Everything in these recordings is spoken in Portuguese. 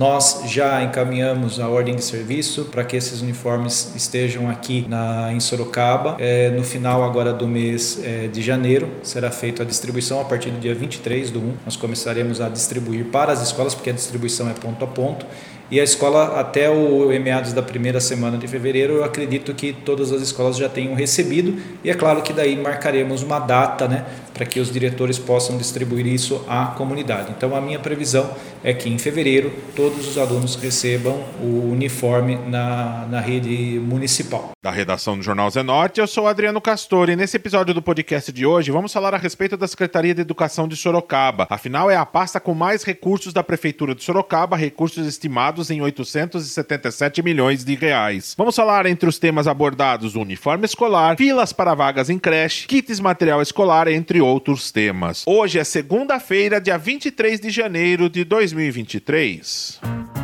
Nós já encaminhamos a ordem de serviço para que esses uniformes estejam aqui na, em Sorocaba. É, no final agora do mês é, de janeiro será feita a distribuição a partir do dia 23 do 1. Nós começaremos a distribuir para as escolas, porque a distribuição é ponto a ponto e a escola, até o meados da primeira semana de fevereiro, eu acredito que todas as escolas já tenham recebido. E é claro que daí marcaremos uma data né, para que os diretores possam distribuir isso à comunidade. Então, a minha previsão é que em fevereiro todos os alunos recebam o uniforme na, na rede municipal. Da redação do Jornal Zenorte, eu sou Adriano Castor e nesse episódio do podcast de hoje vamos falar a respeito da Secretaria de Educação de Sorocaba. Afinal, é a pasta com mais recursos da Prefeitura de Sorocaba, recursos estimados em 877 milhões de reais. Vamos falar entre os temas abordados o uniforme escolar, filas para vagas em creche, kits material escolar, entre outros temas. Hoje é segunda-feira, dia 23 de janeiro de 2023. Thank you.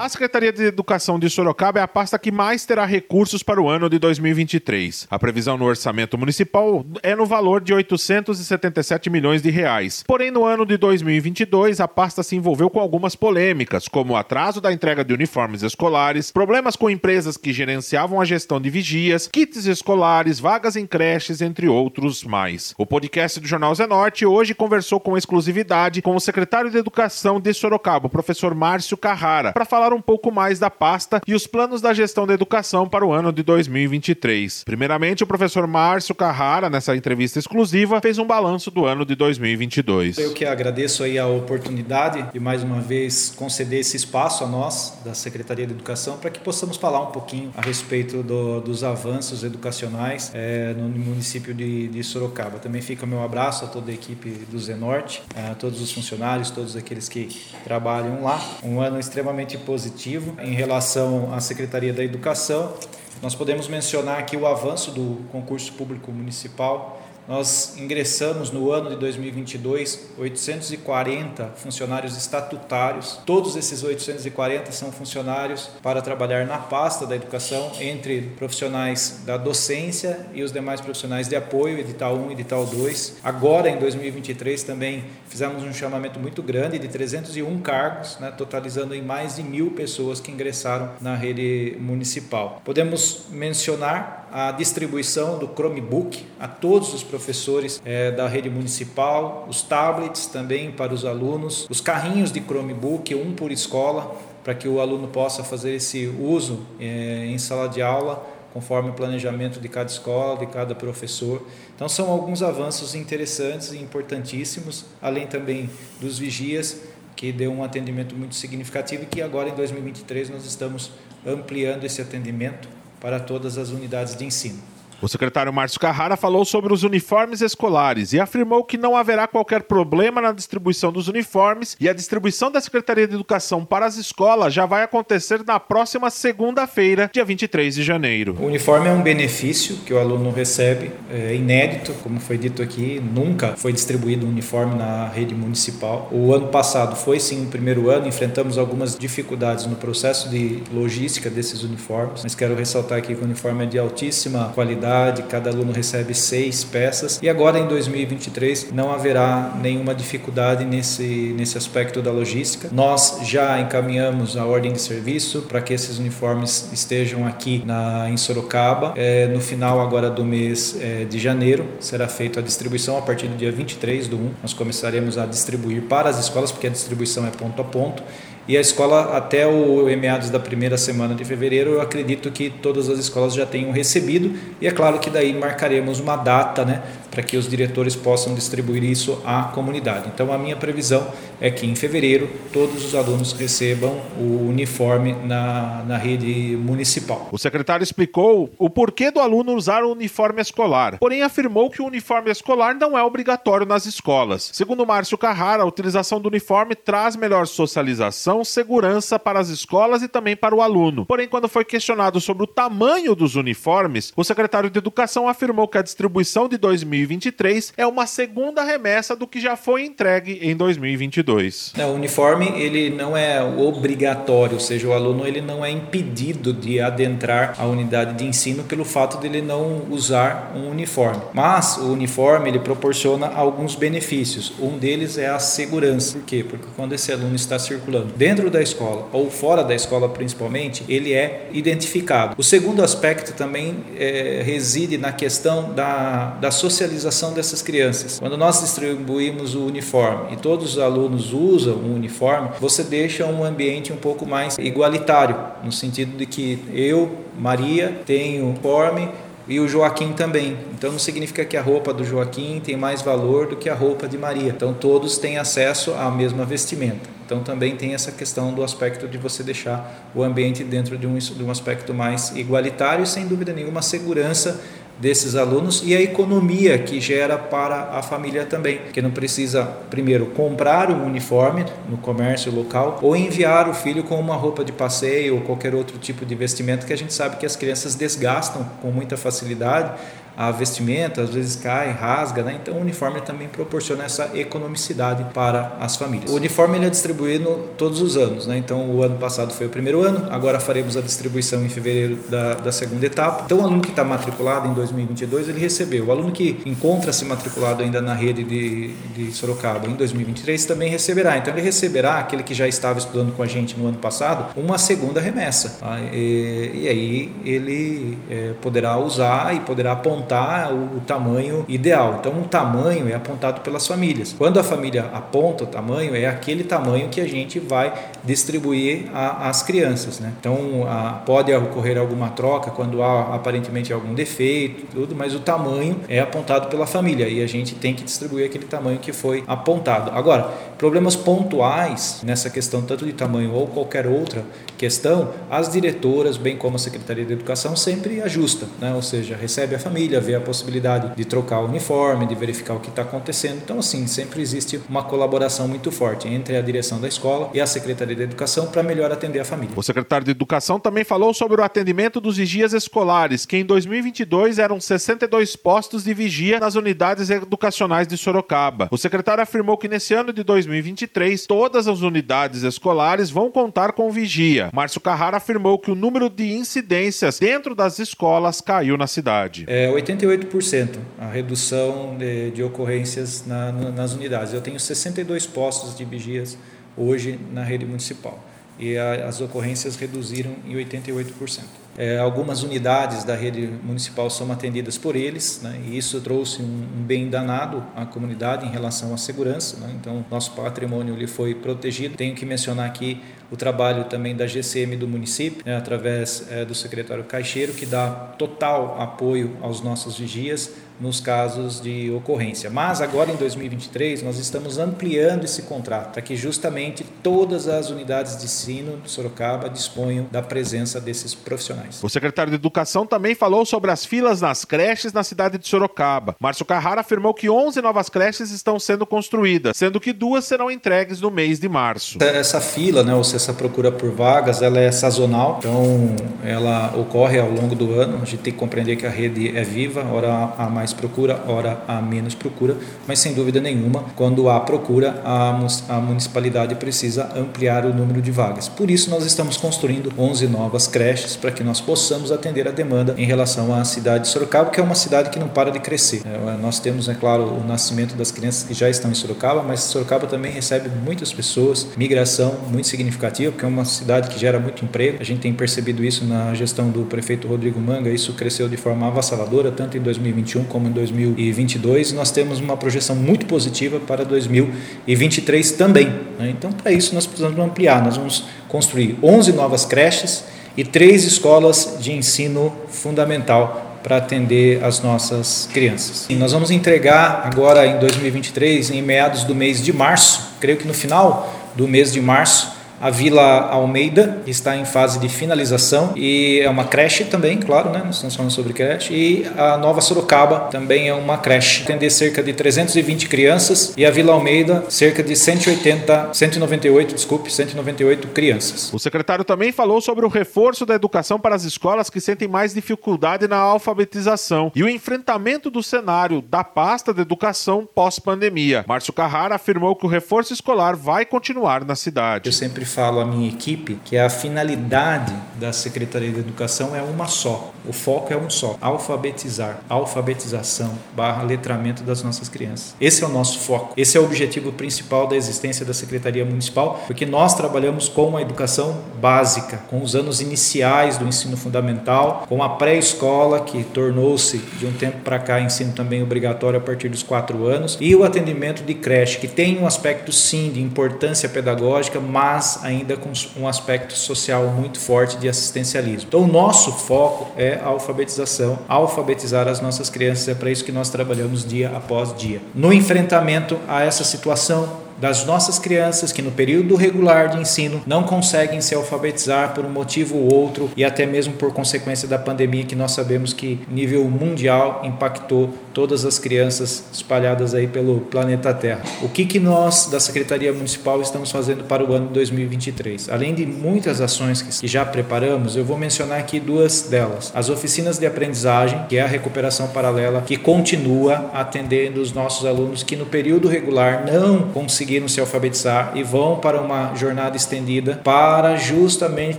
A Secretaria de Educação de Sorocaba é a pasta que mais terá recursos para o ano de 2023. A previsão no orçamento municipal é no valor de 877 milhões de reais. Porém, no ano de 2022, a pasta se envolveu com algumas polêmicas, como o atraso da entrega de uniformes escolares, problemas com empresas que gerenciavam a gestão de vigias, kits escolares, vagas em creches, entre outros mais. O podcast do Jornal Zenorte hoje conversou com exclusividade com o secretário de Educação de Sorocaba, o professor Márcio Carrara, para falar falar um pouco mais da pasta e os planos da gestão da educação para o ano de 2023. Primeiramente, o professor Márcio Carrara, nessa entrevista exclusiva, fez um balanço do ano de 2022. Eu que agradeço aí a oportunidade de mais uma vez conceder esse espaço a nós, da Secretaria de Educação, para que possamos falar um pouquinho a respeito do, dos avanços educacionais é, no município de, de, Sorocaba. Também fica o meu abraço a toda a equipe do Zenorte, a todos os funcionários, todos aqueles que trabalham lá. Um ano extremamente positivo positivo em relação à Secretaria da Educação. Nós podemos mencionar aqui o avanço do concurso público municipal nós ingressamos no ano de 2022 840 funcionários estatutários. Todos esses 840 são funcionários para trabalhar na pasta da educação, entre profissionais da docência e os demais profissionais de apoio, edital 1 e edital 2. Agora, em 2023, também fizemos um chamamento muito grande de 301 cargos, né, totalizando em mais de mil pessoas que ingressaram na rede municipal. Podemos mencionar a distribuição do Chromebook a todos os professores é, da rede municipal, os tablets também para os alunos, os carrinhos de Chromebook, um por escola, para que o aluno possa fazer esse uso é, em sala de aula conforme o planejamento de cada escola, de cada professor. Então são alguns avanços interessantes e importantíssimos, além também dos vigias que deu um atendimento muito significativo e que agora em 2023 nós estamos ampliando esse atendimento para todas as unidades de ensino. O secretário Márcio Carrara falou sobre os uniformes escolares e afirmou que não haverá qualquer problema na distribuição dos uniformes e a distribuição da Secretaria de Educação para as escolas já vai acontecer na próxima segunda-feira, dia 23 de janeiro. O uniforme é um benefício que o aluno recebe, é inédito, como foi dito aqui, nunca foi distribuído um uniforme na rede municipal. O ano passado foi sim o primeiro ano, enfrentamos algumas dificuldades no processo de logística desses uniformes, mas quero ressaltar aqui que o uniforme é de altíssima qualidade unidade, cada aluno recebe seis peças e agora em 2023 não haverá nenhuma dificuldade nesse, nesse aspecto da logística. Nós já encaminhamos a ordem de serviço para que esses uniformes estejam aqui na, em Sorocaba. É, no final agora do mês é, de janeiro será feita a distribuição a partir do dia 23 do 1. Nós começaremos a distribuir para as escolas, porque a distribuição é ponto a ponto e a escola, até o meados da primeira semana de fevereiro, eu acredito que todas as escolas já tenham recebido. E é claro que daí marcaremos uma data né, para que os diretores possam distribuir isso à comunidade. Então, a minha previsão é que em fevereiro todos os alunos recebam o uniforme na, na rede municipal. O secretário explicou o porquê do aluno usar o uniforme escolar, porém afirmou que o uniforme escolar não é obrigatório nas escolas. Segundo Márcio Carrara, a utilização do uniforme traz melhor socialização, segurança para as escolas e também para o aluno. Porém, quando foi questionado sobre o tamanho dos uniformes, o secretário de Educação afirmou que a distribuição de 2000 2023 é uma segunda remessa do que já foi entregue em 2022. É, o uniforme ele não é obrigatório, ou seja, o aluno ele não é impedido de adentrar a unidade de ensino pelo fato de ele não usar um uniforme. Mas o uniforme ele proporciona alguns benefícios. Um deles é a segurança. Por quê? Porque quando esse aluno está circulando dentro da escola ou fora da escola principalmente, ele é identificado. O segundo aspecto também é, reside na questão da, da socialização dessas crianças. Quando nós distribuímos o uniforme e todos os alunos usam o uniforme, você deixa um ambiente um pouco mais igualitário, no sentido de que eu, Maria, tenho uniforme e o Joaquim também. Então não significa que a roupa do Joaquim tem mais valor do que a roupa de Maria. Então todos têm acesso à mesma vestimenta. Então também tem essa questão do aspecto de você deixar o ambiente dentro de um, de um aspecto mais igualitário e sem dúvida nenhuma segurança desses alunos e a economia que gera para a família também, que não precisa primeiro comprar um uniforme no comércio local ou enviar o filho com uma roupa de passeio ou qualquer outro tipo de vestimento que a gente sabe que as crianças desgastam com muita facilidade a vestimenta, às vezes cai, rasga, né? então o uniforme também proporciona essa economicidade para as famílias. O uniforme ele é distribuído todos os anos, né? então o ano passado foi o primeiro ano, agora faremos a distribuição em fevereiro da, da segunda etapa. Então o aluno que está matriculado em 2022 ele recebeu. O aluno que encontra-se matriculado ainda na rede de, de Sorocaba em 2023 também receberá. Então ele receberá aquele que já estava estudando com a gente no ano passado uma segunda remessa. Tá? E, e, aí ele é, poderá usar e poderá apontar apontar o, o tamanho ideal. Então, o tamanho é apontado pelas famílias. Quando a família aponta o tamanho, é aquele tamanho que a gente vai distribuir às crianças. Né? Então, a, pode ocorrer alguma troca quando há aparentemente algum defeito, tudo, mas o tamanho é apontado pela família e a gente tem que distribuir aquele tamanho que foi apontado. Agora, problemas pontuais nessa questão, tanto de tamanho ou qualquer outra questão, as diretoras, bem como a Secretaria de Educação, sempre ajustam, né? ou seja, recebe a família, vê a possibilidade de trocar o uniforme, de verificar o que está acontecendo. Então, assim, sempre existe uma colaboração muito forte entre a direção da escola e a Secretaria de Educação para melhor atender a família. O secretário de Educação também falou sobre o atendimento dos vigias escolares, que em 2022 eram 62 postos de vigia nas unidades educacionais de Sorocaba. O secretário afirmou que nesse ano de 2023 todas as unidades escolares vão contar com vigia. Márcio Carrara afirmou que o número de incidências dentro das escolas caiu na cidade. É, 88% a redução de, de ocorrências na, nas unidades. Eu tenho 62 postos de vigias hoje na rede municipal e a, as ocorrências reduziram em 88%. É, algumas unidades da rede municipal são atendidas por eles, né, e isso trouxe um, um, bem danado à comunidade em relação à segurança. Né, então, nosso patrimônio ele foi protegido. Tenho que mencionar aqui o trabalho também da GCM do município, né, através é, do secretário Caixeiro, que dá total apoio aos nossos vigias nos casos de ocorrência. Mas agora em 2023 nós estamos ampliando esse contrato para que justamente todas as unidades de ensino de Sorocaba disponham da presença desses profissionais. O secretário de Educação também falou sobre as filas nas creches na cidade de Sorocaba. Márcio Carrara afirmou que 11 novas creches estão sendo construídas, sendo que duas serão entregues no mês de março. Essa fila, né, ou essa procura por vagas, ela é sazonal, então ela ocorre ao longo do ano. A gente tem que compreender que a rede é viva, hora há mais procura, hora há menos procura, mas sem dúvida nenhuma, quando há procura, a, a municipalidade precisa ampliar o número de vagas. Por isso, nós estamos construindo 11 novas creches para que nós possamos atender a demanda em relação à cidade de Sorocaba, que é uma cidade que não para de crescer. É, nós temos, é claro, o nascimento das crianças que já estão em Sorocaba, mas Sorocaba também recebe muitas pessoas, migração muito significativa significativa, porque é uma cidade que gera muito emprego. A gente tem percebido isso na gestão do prefeito Rodrigo Manga, isso cresceu de forma avassaladora, tanto em 2021 como em 2022. Nós temos uma projeção muito positiva para 2023 também. Né? Então, para isso, nós precisamos ampliar. Nós vamos construir 11 novas creches e três escolas de ensino fundamental para atender as nossas crianças. E nós vamos entregar agora em 2023, em meados do mês de março, creio que no final do mês de março, a Vila Almeida, está em fase de finalização, e é uma creche também, claro, né? Nós estamos falando sobre creche, e a Nova Sorocaba também é uma creche. Atender cerca de 320 crianças e a Vila Almeida cerca de 180, 198, desculpe, 198 crianças. O secretário também falou sobre o reforço da educação para as escolas que sentem mais dificuldade na alfabetização e o enfrentamento do cenário da pasta de educação pós-pandemia. Márcio Carrara afirmou que o reforço escolar vai continuar na cidade. Eu sempre falo à minha equipe que a finalidade da Secretaria de Educação é uma só. O foco é um só: alfabetizar, alfabetização barra letramento das nossas crianças. Esse é o nosso foco. Esse é o objetivo principal da existência da Secretaria Municipal, porque nós trabalhamos com a educação básica, com os anos iniciais do ensino fundamental, com a pré-escola que tornou-se de um tempo para cá ensino também obrigatório a partir dos quatro anos e o atendimento de creche que tem um aspecto sim de importância pedagógica, mas ainda com um aspecto social muito forte de assistencialismo. Então o nosso foco é a alfabetização, alfabetizar as nossas crianças é para isso que nós trabalhamos dia após dia. No enfrentamento a essa situação das nossas crianças que no período regular de ensino não conseguem se alfabetizar por um motivo ou outro e até mesmo por consequência da pandemia que nós sabemos que nível mundial impactou todas as crianças espalhadas aí pelo planeta Terra. O que que nós da Secretaria Municipal estamos fazendo para o ano 2023? Além de muitas ações que já preparamos, eu vou mencionar aqui duas delas. As oficinas de aprendizagem, que é a recuperação paralela, que continua atendendo os nossos alunos que no período regular não conseguiram se alfabetizar e vão para uma jornada estendida para justamente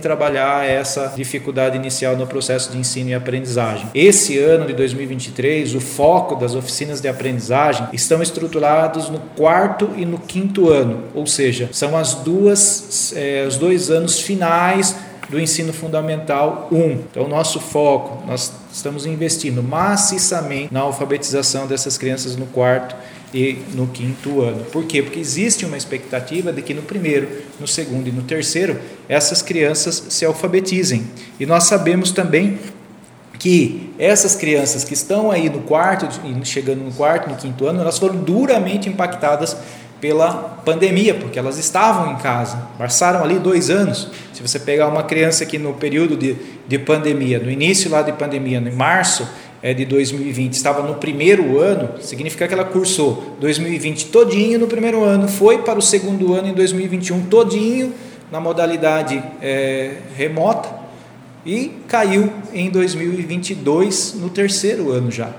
trabalhar essa dificuldade inicial no processo de ensino e aprendizagem. Esse ano de 2023, o foco das oficinas de aprendizagem estão estruturados no quarto e no quinto ano, ou seja, são as duas, é, os dois anos finais do ensino fundamental 1. Então, nosso foco, nós estamos investindo maciçamente na alfabetização dessas crianças no quarto e no quinto ano. Por quê? Porque existe uma expectativa de que no primeiro, no segundo e no terceiro essas crianças se alfabetizem. E nós sabemos também que essas crianças que estão aí no quarto, chegando no quarto, no quinto ano, elas foram duramente impactadas pela pandemia, porque elas estavam em casa, passaram ali dois anos. Se você pegar uma criança que no período de, de pandemia, no início lá de pandemia, em março, é, de 2020 estava no primeiro ano, significa que ela cursou 2020 todinho no primeiro ano, foi para o segundo ano em 2021 todinho na modalidade é, remota e caiu em 2022 no terceiro ano já.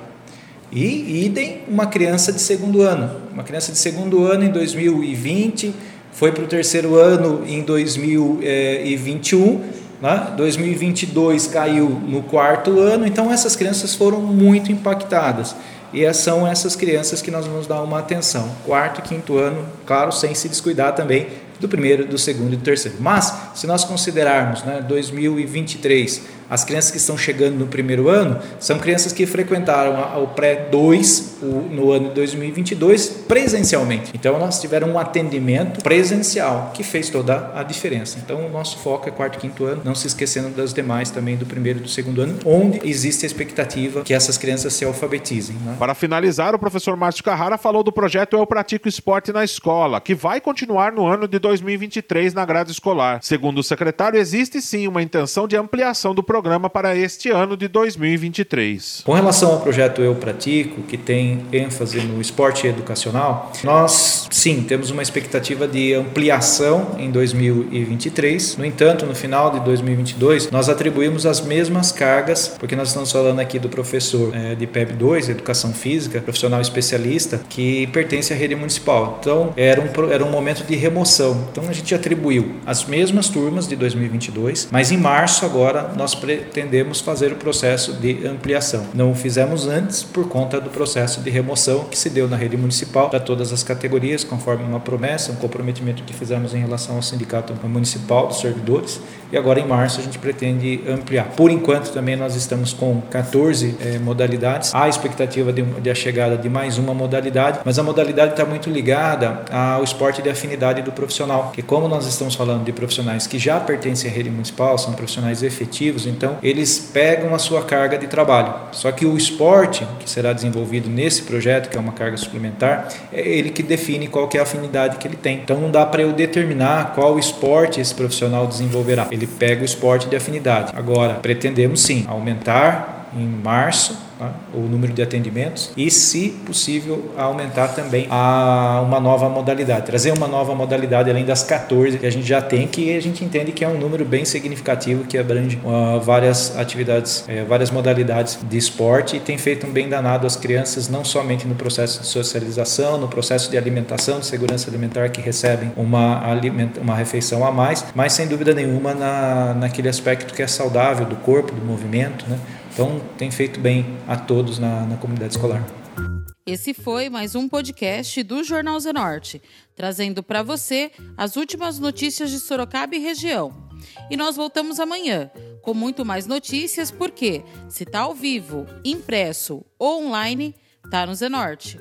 E idem uma criança de segundo ano. Uma criança de segundo ano em 2020 foi para o terceiro ano em 2021 né? 2022 caiu no quarto ano, então essas crianças foram muito impactadas. E são essas crianças que nós vamos dar uma atenção. Quarto e quinto ano, claro, sem se descuidar também do primeiro, do segundo e do terceiro. Mas, se nós considerarmos né, 2023 as crianças que estão chegando no primeiro ano são crianças que frequentaram o pré-2 no ano de 2022 presencialmente. Então, nós tivemos um atendimento presencial que fez toda a diferença. Então, o nosso foco é quarto e quinto ano, não se esquecendo das demais também do primeiro e do segundo ano, onde existe a expectativa que essas crianças se alfabetizem. Né? Para finalizar, o professor Márcio Carrara falou do projeto Eu Pratico Esporte na Escola, que vai continuar no ano de 2023 na grade escolar. Segundo o secretário, existe sim uma intenção de ampliação do programa para este ano de 2023. Com relação ao projeto Eu Pratico, que tem ênfase no esporte educacional, nós sim temos uma expectativa de ampliação em 2023. No entanto, no final de 2022, nós atribuímos as mesmas cargas, porque nós estamos falando aqui do professor é, de PEB 2, Educação Física, profissional especialista, que pertence à rede municipal. Então, era um, era um momento de remoção. Então, a gente atribuiu as mesmas turmas de 2022, mas em março agora nós pretendemos fazer o processo de ampliação. Não o fizemos antes por conta do processo de remoção que se deu na rede municipal para todas as categorias, conforme uma promessa, um comprometimento que fizemos em relação ao sindicato municipal dos servidores. E agora em março a gente pretende ampliar. Por enquanto também nós estamos com 14 eh, modalidades. Há expectativa de, de a chegada de mais uma modalidade, mas a modalidade está muito ligada ao esporte de afinidade do profissional. Que como nós estamos falando de profissionais que já pertencem à rede municipal, são profissionais efetivos, então eles pegam a sua carga de trabalho. Só que o esporte que será desenvolvido nesse projeto, que é uma carga suplementar, é ele que define qual que é a afinidade que ele tem. Então não dá para eu determinar qual esporte esse profissional desenvolverá. Ele pega o esporte de afinidade. Agora, pretendemos sim aumentar em março tá? o número de atendimentos e, se possível, aumentar também a uma nova modalidade, trazer uma nova modalidade além das 14 que a gente já tem, que a gente entende que é um número bem significativo que abrange uh, várias atividades, uh, várias modalidades de esporte e tem feito um bem danado às crianças, não somente no processo de socialização, no processo de alimentação, de segurança alimentar que recebem uma, uma refeição a mais, mas sem dúvida nenhuma na, naquele aspecto que é saudável do corpo, do movimento, né? Então, tem feito bem a todos na, na comunidade escolar. Esse foi mais um podcast do Jornal Zenorte, trazendo para você as últimas notícias de Sorocaba e região. E nós voltamos amanhã com muito mais notícias, porque se está ao vivo, impresso ou online, está no Zenorte.